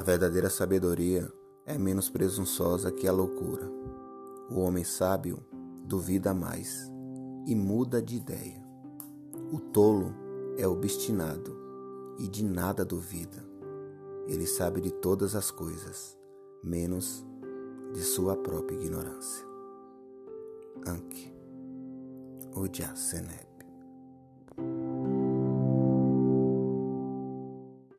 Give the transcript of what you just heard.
A verdadeira sabedoria é menos presunçosa que a loucura. O homem sábio duvida mais e muda de ideia. O tolo é obstinado e de nada duvida. Ele sabe de todas as coisas, menos de sua própria ignorância. Anki Ujjaseneb